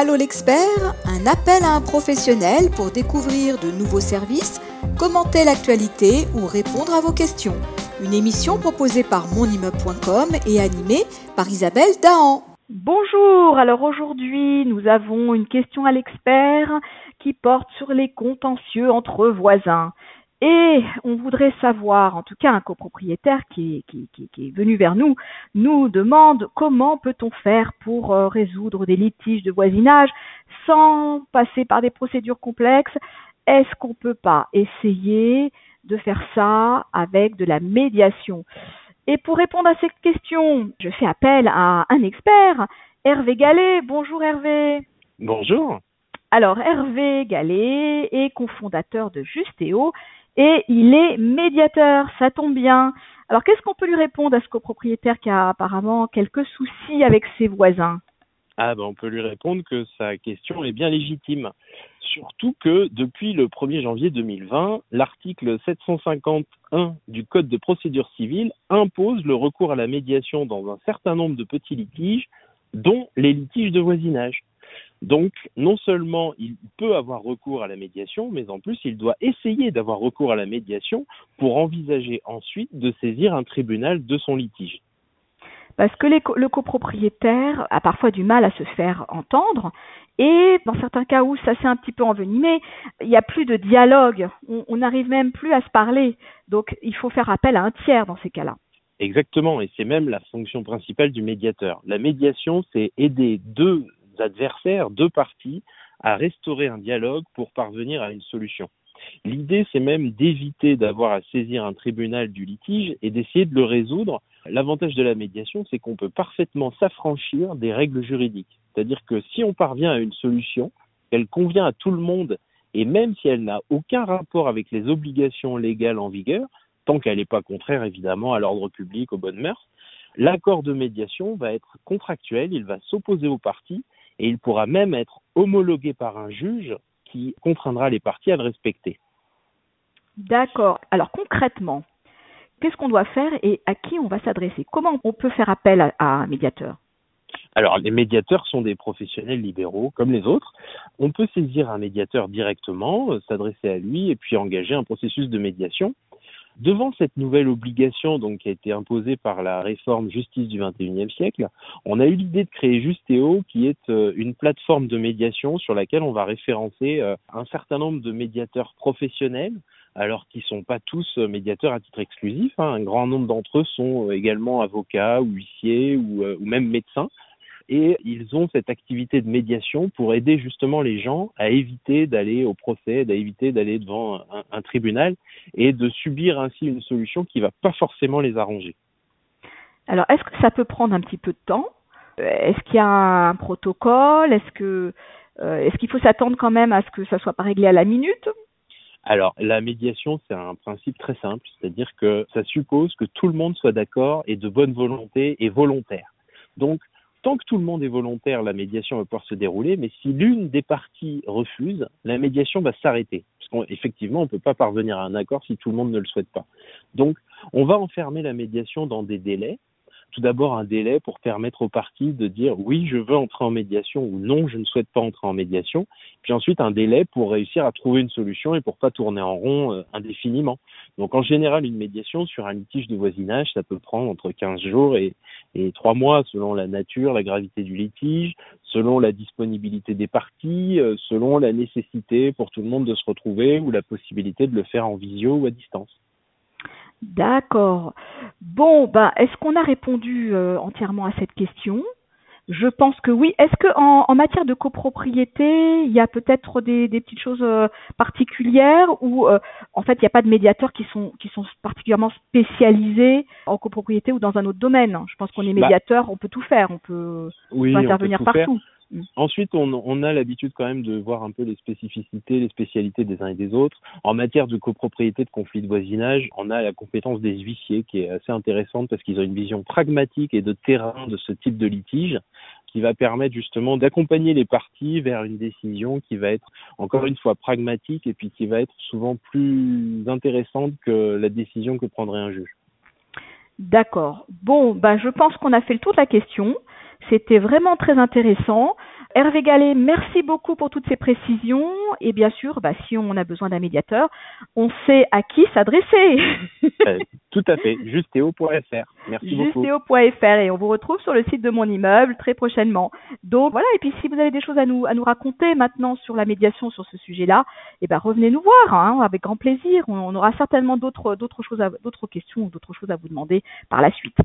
Allô l'expert, un appel à un professionnel pour découvrir de nouveaux services, commenter l'actualité ou répondre à vos questions. Une émission proposée par monimmeuble.com et animée par Isabelle Dahan. Bonjour, alors aujourd'hui nous avons une question à l'expert qui porte sur les contentieux entre voisins. Et on voudrait savoir, en tout cas un copropriétaire qui est, venu vers nous, nous demande comment peut-on faire pour euh, résoudre des litiges de voisinage sans passer par des procédures complexes. Est-ce qu'on ne peut pas essayer de faire ça avec de la médiation? Et pour répondre à cette question, je fais appel à un expert, Hervé Gallet. Bonjour Hervé. Bonjour. Alors Hervé Gallet est cofondateur de Justéo et il est médiateur, ça tombe bien. Alors qu'est-ce qu'on peut lui répondre à ce copropriétaire qui a apparemment quelques soucis avec ses voisins? Ah ben on peut lui répondre que sa question est bien légitime. Surtout que depuis le 1er janvier 2020, l'article 751 du Code de procédure civile impose le recours à la médiation dans un certain nombre de petits litiges, dont les litiges de voisinage. Donc, non seulement il peut avoir recours à la médiation, mais en plus, il doit essayer d'avoir recours à la médiation pour envisager ensuite de saisir un tribunal de son litige. Parce que le copropriétaire a parfois du mal à se faire entendre et dans certains cas où ça s'est un petit peu envenimé, il n'y a plus de dialogue, on n'arrive même plus à se parler. Donc, il faut faire appel à un tiers dans ces cas-là. Exactement, et c'est même la fonction principale du médiateur. La médiation, c'est aider deux adversaires, deux parties, à restaurer un dialogue pour parvenir à une solution. L'idée, c'est même d'éviter d'avoir à saisir un tribunal du litige et d'essayer de le résoudre. L'avantage de la médiation, c'est qu'on peut parfaitement s'affranchir des règles juridiques. C'est-à-dire que si on parvient à une solution, elle convient à tout le monde, et même si elle n'a aucun rapport avec les obligations légales en vigueur, tant qu'elle n'est pas contraire évidemment à l'ordre public, aux bonnes mœurs, l'accord de médiation va être contractuel, il va s'opposer aux parties et il pourra même être homologué par un juge qui contraindra les parties à le respecter. D'accord. Alors concrètement, qu'est-ce qu'on doit faire et à qui on va s'adresser? Comment on peut faire appel à, un médiateur? Alors, les médiateurs sont des professionnels libéraux comme les autres. On peut saisir un médiateur directement, euh, s'adresser à lui et puis engager un processus de médiation. Devant cette nouvelle obligation donc, qui a été imposée par la réforme justice du XXIe siècle, on a eu l'idée de créer Justéo, qui est euh, une plateforme de médiation sur laquelle on va référencer euh, un certain nombre de médiateurs professionnels, alors qu'ils ne sont pas tous euh, médiateurs à titre exclusif. Hein. Un grand nombre d'entre eux sont également avocats ou huissiers ou, ou même médecins et ils ont cette activité de médiation pour aider justement les gens à éviter d'aller au procès, à éviter d'aller devant un, tribunal et de subir ainsi une solution qui ne va pas forcément les arranger. Alors, est-ce que ça peut prendre un petit peu de temps? Est-ce qu'il y a un protocole? Est-ce que euh, est-ce qu'il faut s'attendre quand même à ce que ça soit pas réglé à la minute? Alors, la médiation, c'est un principe très simple, c'est-à-dire que ça suppose que tout le monde soit d'accord et de bonne volonté et volontaire. Donc, tant que tout le monde est volontaire, la médiation va pouvoir se dérouler, mais si l'une des parties refuse, la médiation va s'arrêter. Parce qu'effectivement, on ne peut pas parvenir à un accord si tout le monde ne le souhaite pas. Donc, on va enfermer la médiation dans des délais tout d'abord un délai pour permettre aux parties de dire oui, je veux entrer en médiation ou non, je ne souhaite pas entrer en médiation. Puis ensuite un délai pour réussir à trouver une solution et pour pas tourner en rond euh, indéfiniment. Donc en général, une médiation sur un litige de voisinage, ça peut prendre entre 15 jours et, et 3 mois selon la nature, la gravité du litige, selon la disponibilité des parties, euh, selon la nécessité pour tout le monde de se retrouver ou la possibilité de le faire en visio ou à distance. D'accord. Bon, ben, est-ce qu'on a répondu euh, entièrement à cette question? Je pense que oui. Est-ce que en, matière de copropriété, il y a peut-être des, petites choses euh, particulières ou euh, en fait il n'y a pas de médiateurs qui sont qui sont particulièrement spécialisés en copropriété ou dans un autre domaine? Je pense qu'on est bah médiateur, on peut tout faire, on peut, intervenir partout. Ensuite, on, a l'habitude quand même de voir un peu les spécificités, les spécialités des uns et des autres. En matière de copropriété, de conflit de voisinage, on a la compétence des huissiers qui est assez intéressante parce qu'ils ont une vision pragmatique et de terrain de ce type de litige qui va permettre justement d'accompagner les parties vers une décision qui va être encore une fois pragmatique et puis qui va être souvent plus intéressante que la décision que prendrait un juge. D'accord. Bon, ben je pense qu'on a fait le tour de la question. C'était vraiment très intéressant. Hervé Gallet, merci beaucoup pour toutes ces précisions. Et bien sûr, bah, si on a besoin d'un médiateur, on sait à qui s'adresser. Euh, tout à fait, justéo.fr. Merci beaucoup. Justéo.fr et on vous retrouve sur le site de mon immeuble très prochainement. Donc voilà, et puis si vous avez des choses à nous, à nous raconter maintenant sur la médiation sur ce sujet-là, eh ben revenez nous voir, hein, avec grand plaisir. On, aura certainement d'autres, d'autres choses, d'autres questions ou d'autres choses à vous demander par la suite.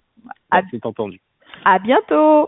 C'est entendu. À bientôt.